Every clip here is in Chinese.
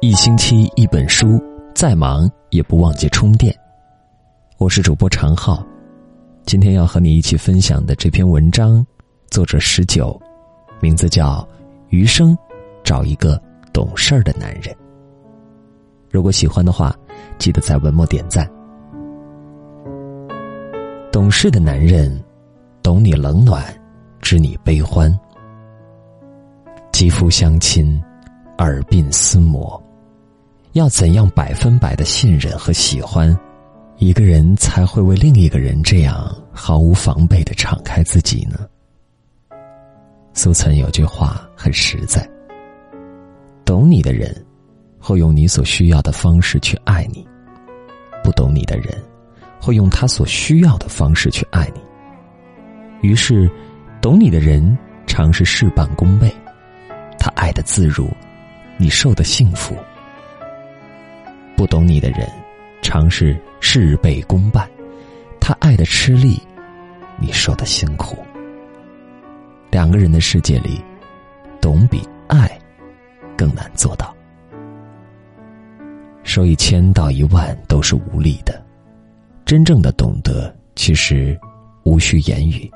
一星期一本书，再忙也不忘记充电。我是主播常浩，今天要和你一起分享的这篇文章，作者十九，名字叫《余生找一个懂事儿的男人》。如果喜欢的话，记得在文末点赞。懂事的男人，懂你冷暖，知你悲欢，肌肤相亲，耳鬓厮磨。要怎样百分百的信任和喜欢，一个人才会为另一个人这样毫无防备的敞开自己呢？苏岑有句话很实在：懂你的人，会用你所需要的方式去爱你；不懂你的人，会用他所需要的方式去爱你。于是，懂你的人常是事半功倍，他爱的自如，你受的幸福。懂你的人，常是事倍功半，他爱的吃力，你受的辛苦。两个人的世界里，懂比爱更难做到。说一千道一万都是无力的，真正的懂得其实无需言语，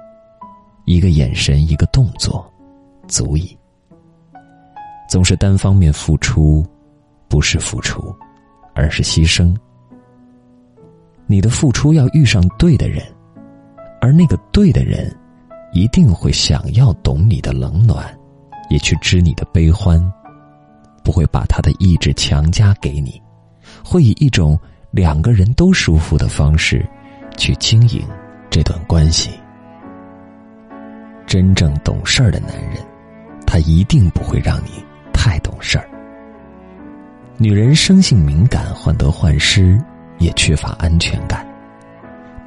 一个眼神，一个动作，足矣。总是单方面付出，不是付出。而是牺牲。你的付出要遇上对的人，而那个对的人，一定会想要懂你的冷暖，也去知你的悲欢，不会把他的意志强加给你，会以一种两个人都舒服的方式，去经营这段关系。真正懂事儿的男人，他一定不会让你太懂事儿。女人生性敏感，患得患失，也缺乏安全感。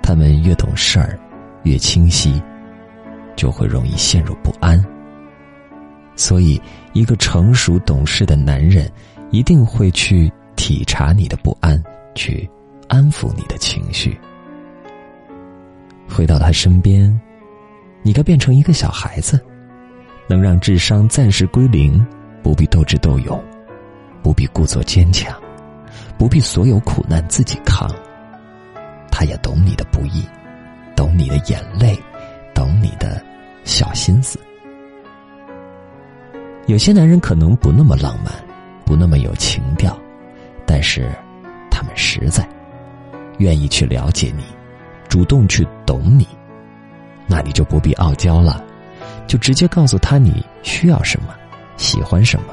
她们越懂事儿，越清晰，就会容易陷入不安。所以，一个成熟懂事的男人，一定会去体察你的不安，去安抚你的情绪。回到他身边，你该变成一个小孩子，能让智商暂时归零，不必斗智斗勇。不必故作坚强，不必所有苦难自己扛。他也懂你的不易，懂你的眼泪，懂你的小心思。有些男人可能不那么浪漫，不那么有情调，但是他们实在，愿意去了解你，主动去懂你。那你就不必傲娇了，就直接告诉他你需要什么，喜欢什么。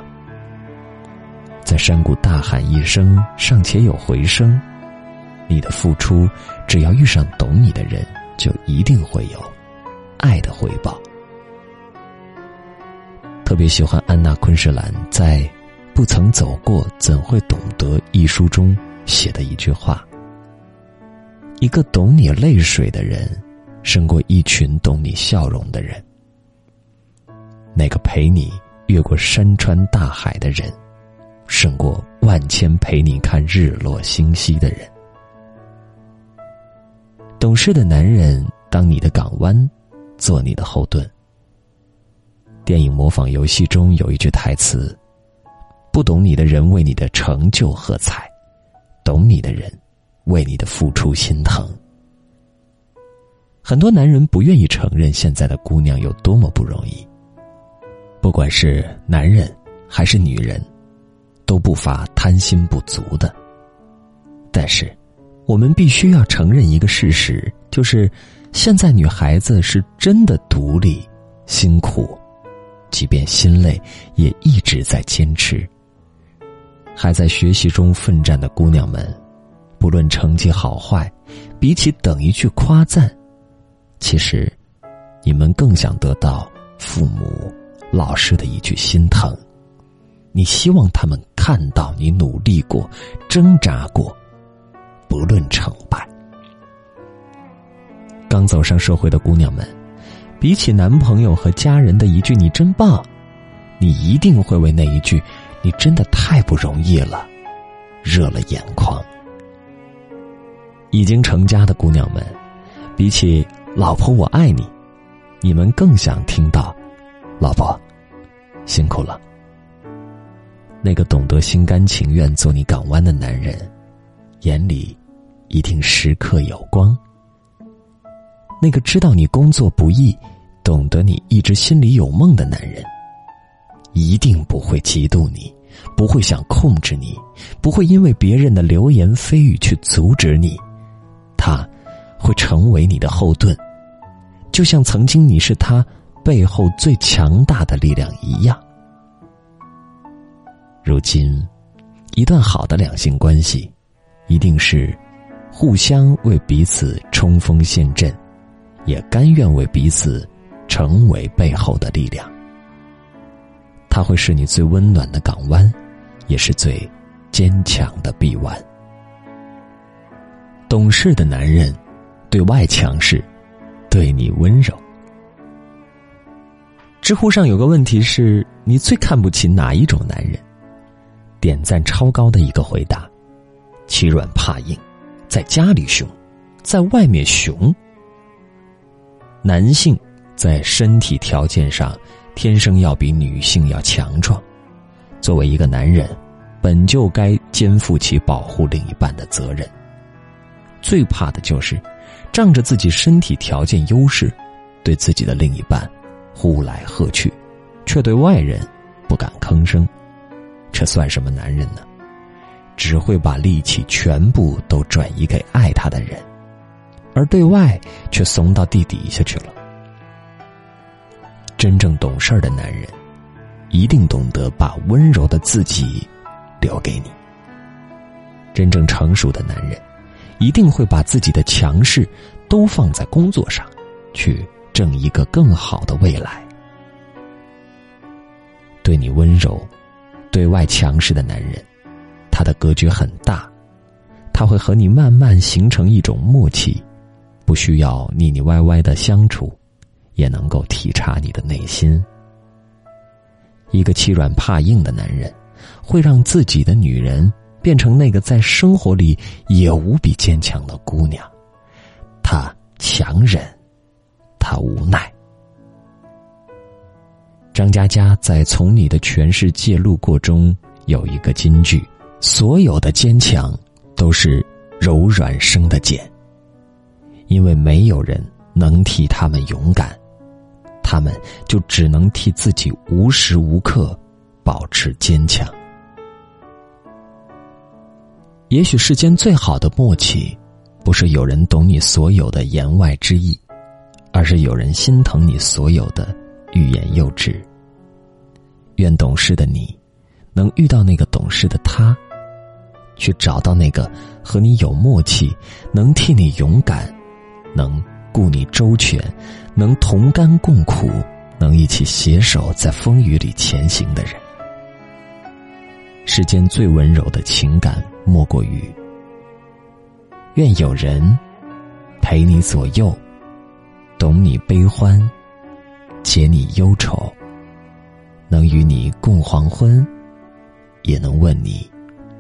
在山谷大喊一声，尚且有回声。你的付出，只要遇上懂你的人，就一定会有爱的回报。特别喜欢安娜昆士兰在《不曾走过，怎会懂得》一书中写的一句话：“一个懂你泪水的人，胜过一群懂你笑容的人。那个陪你越过山川大海的人。”胜过万千陪你看日落星稀的人。懂事的男人当你的港湾，做你的后盾。电影模仿游戏中有一句台词：“不懂你的人为你的成就喝彩，懂你的人为你的付出心疼。”很多男人不愿意承认现在的姑娘有多么不容易。不管是男人还是女人。都不乏贪心不足的，但是，我们必须要承认一个事实，就是现在女孩子是真的独立、辛苦，即便心累也一直在坚持。还在学习中奋战的姑娘们，不论成绩好坏，比起等一句夸赞，其实，你们更想得到父母、老师的一句心疼。你希望他们看到你努力过、挣扎过，不论成败。刚走上社会的姑娘们，比起男朋友和家人的一句“你真棒”，你一定会为那一句“你真的太不容易了”热了眼眶。已经成家的姑娘们，比起“老婆我爱你”，你们更想听到“老婆辛苦了”。那个懂得心甘情愿做你港湾的男人，眼里一定时刻有光。那个知道你工作不易，懂得你一直心里有梦的男人，一定不会嫉妒你，不会想控制你，不会因为别人的流言蜚语去阻止你，他会成为你的后盾，就像曾经你是他背后最强大的力量一样。如今，一段好的两性关系，一定是互相为彼此冲锋陷阵，也甘愿为彼此成为背后的力量。他会是你最温暖的港湾，也是最坚强的臂弯。懂事的男人，对外强势，对你温柔。知乎上有个问题是：你最看不起哪一种男人？点赞超高的一个回答：欺软怕硬，在家里凶，在外面熊。男性在身体条件上天生要比女性要强壮，作为一个男人，本就该肩负起保护另一半的责任。最怕的就是仗着自己身体条件优势，对自己的另一半呼来喝去，却对外人不敢吭声。这算什么男人呢？只会把力气全部都转移给爱他的人，而对外却怂到地底下去了。真正懂事的男人，一定懂得把温柔的自己留给你。真正成熟的男人，一定会把自己的强势都放在工作上，去挣一个更好的未来。对你温柔。对外强势的男人，他的格局很大，他会和你慢慢形成一种默契，不需要腻腻歪歪的相处，也能够体察你的内心。一个欺软怕硬的男人，会让自己的女人变成那个在生活里也无比坚强的姑娘，他强忍，他无奈。张嘉佳在《从你的全世界路过》中有一个金句：“所有的坚强都是柔软生的茧，因为没有人能替他们勇敢，他们就只能替自己无时无刻保持坚强。也许世间最好的默契，不是有人懂你所有的言外之意，而是有人心疼你所有的。”欲言又止。愿懂事的你，能遇到那个懂事的他，去找到那个和你有默契、能替你勇敢、能顾你周全、能同甘共苦、能一起携手在风雨里前行的人。世间最温柔的情感，莫过于愿有人陪你左右，懂你悲欢。解你忧愁，能与你共黄昏，也能问你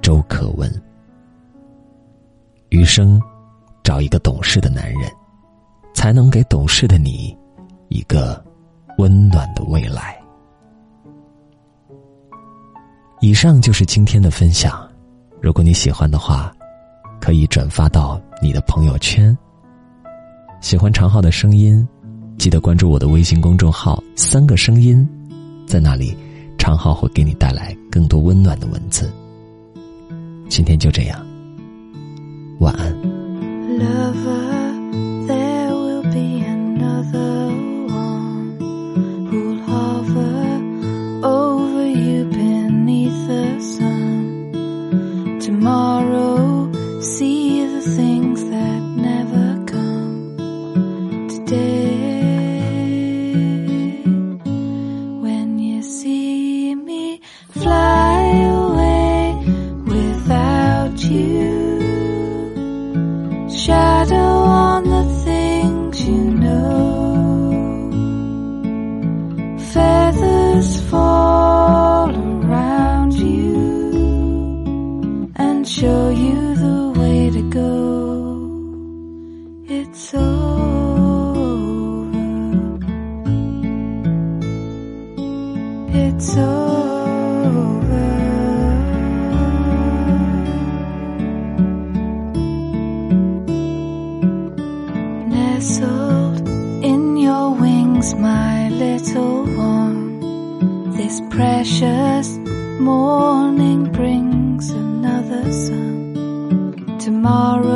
粥可温。余生，找一个懂事的男人，才能给懂事的你一个温暖的未来。以上就是今天的分享，如果你喜欢的话，可以转发到你的朋友圈。喜欢长号的声音。记得关注我的微信公众号“三个声音”，在那里，常浩会给你带来更多温暖的文字。今天就这样，晚安。it's. Nestled in your wings, my little one, this precious morning brings another sun. Tomorrow.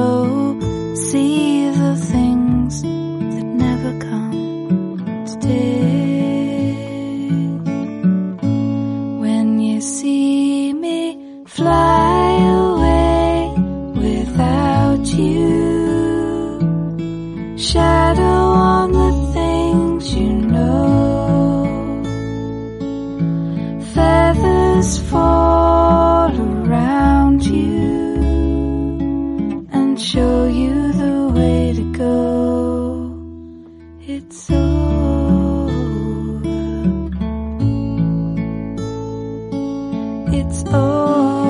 it's all